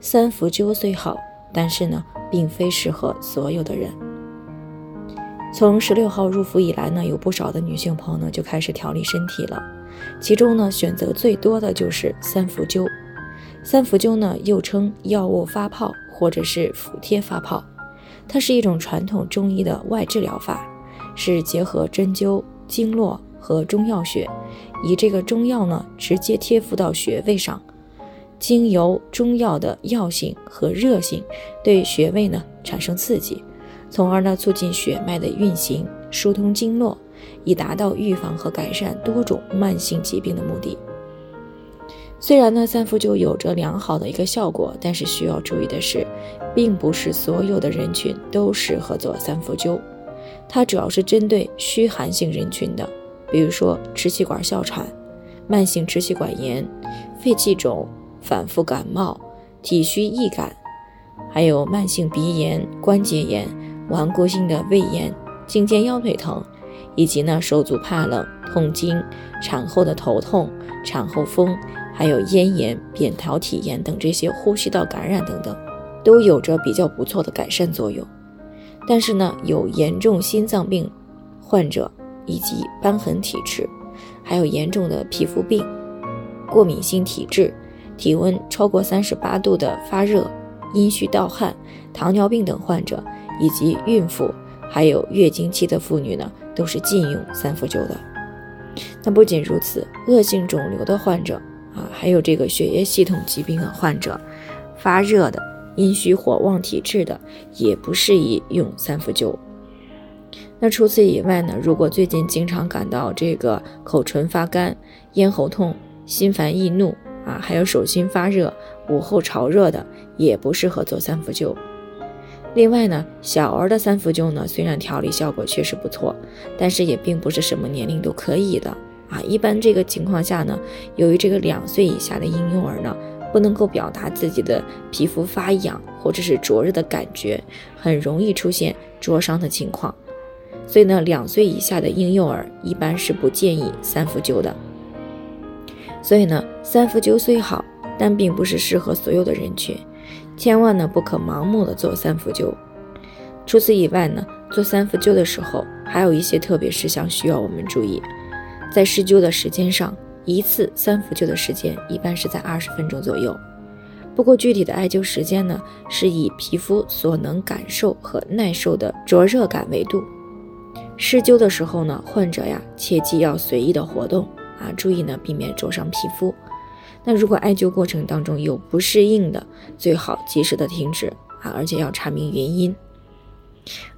三伏灸虽好，但是呢，并非适合所有的人。从十六号入伏以来呢，有不少的女性朋友呢就开始调理身体了。其中呢，选择最多的就是三伏灸。三伏灸呢，又称药物发泡或者是服贴发泡，它是一种传统中医的外治疗法，是结合针灸、经络和中药穴，以这个中药呢直接贴敷到穴位上，经由中药的药性和热性对穴位呢产生刺激，从而呢促进血脉的运行，疏通经络。以达到预防和改善多种慢性疾病的目的。虽然呢，三伏灸有着良好的一个效果，但是需要注意的是，并不是所有的人群都适合做三伏灸。它主要是针对虚寒性人群的，比如说支气管哮喘、慢性支气管炎、肺气肿、反复感冒、体虚易感，还有慢性鼻炎、关节炎、顽固性的胃炎、颈肩腰腿疼。以及呢，手足怕冷、痛经、产后的头痛、产后风，还有咽炎、扁桃体炎等这些呼吸道感染等等，都有着比较不错的改善作用。但是呢，有严重心脏病患者以及瘢痕体质，还有严重的皮肤病、过敏性体质、体温超过三十八度的发热、阴虚盗汗、糖尿病等患者，以及孕妇，还有月经期的妇女呢。都是禁用三伏灸的。那不仅如此，恶性肿瘤的患者啊，还有这个血液系统疾病的患者，发热的、阴虚火旺体质的，也不适宜用三伏灸。那除此以外呢，如果最近经常感到这个口唇发干、咽喉痛、心烦易怒啊，还有手心发热、午后潮热的，也不适合做三伏灸。另外呢，小儿的三伏灸呢，虽然调理效果确实不错，但是也并不是什么年龄都可以的啊。一般这个情况下呢，由于这个两岁以下的婴幼儿呢，不能够表达自己的皮肤发痒或者是灼热的感觉，很容易出现灼伤的情况，所以呢，两岁以下的婴幼儿一般是不建议三伏灸的。所以呢，三伏灸虽好，但并不是适合所有的人群。千万呢不可盲目的做三伏灸。除此以外呢，做三伏灸的时候还有一些特别事项需要我们注意。在施灸的时间上，一次三伏灸的时间一般是在二十分钟左右。不过具体的艾灸时间呢，是以皮肤所能感受和耐受的灼热感为度。施灸的时候呢，患者呀切记要随意的活动啊，注意呢避免灼伤皮肤。那如果艾灸过程当中有不适应的，最好及时的停止啊，而且要查明原因。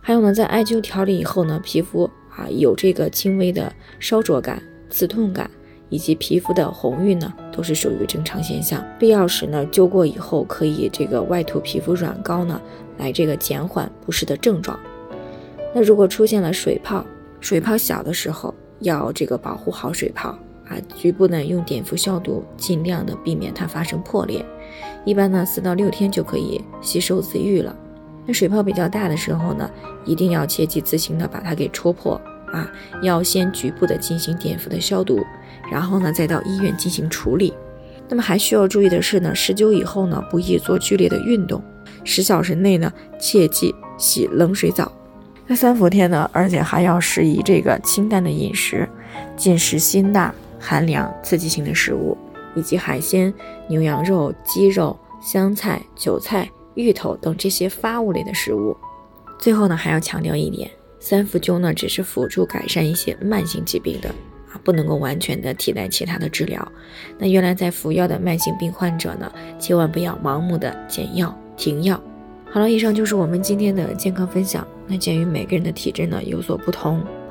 还有呢，在艾灸调理以后呢，皮肤啊有这个轻微的烧灼感、刺痛感，以及皮肤的红晕呢，都是属于正常现象。必要时呢，灸过以后可以这个外涂皮肤软膏呢，来这个减缓不适的症状。那如果出现了水泡，水泡小的时候要这个保护好水泡。啊，局部呢用碘伏消毒，尽量的避免它发生破裂。一般呢四到六天就可以吸收自愈了。那水泡比较大的时候呢，一定要切记自行的把它给戳破啊。要先局部的进行碘伏的消毒，然后呢再到医院进行处理。那么还需要注意的是呢，施灸以后呢不宜做剧烈的运动，十小时内呢切忌洗冷水澡。那三伏天呢，而且还要适宜这个清淡的饮食，进食辛辣。寒凉、刺激性的食物，以及海鲜、牛羊肉、鸡肉、香菜、韭菜、芋头等这些发物类的食物。最后呢，还要强调一点，三伏灸呢只是辅助改善一些慢性疾病的啊，不能够完全的替代其他的治疗。那原来在服药的慢性病患者呢，千万不要盲目的减药停药。好了，以上就是我们今天的健康分享。那鉴于每个人的体质呢有所不同。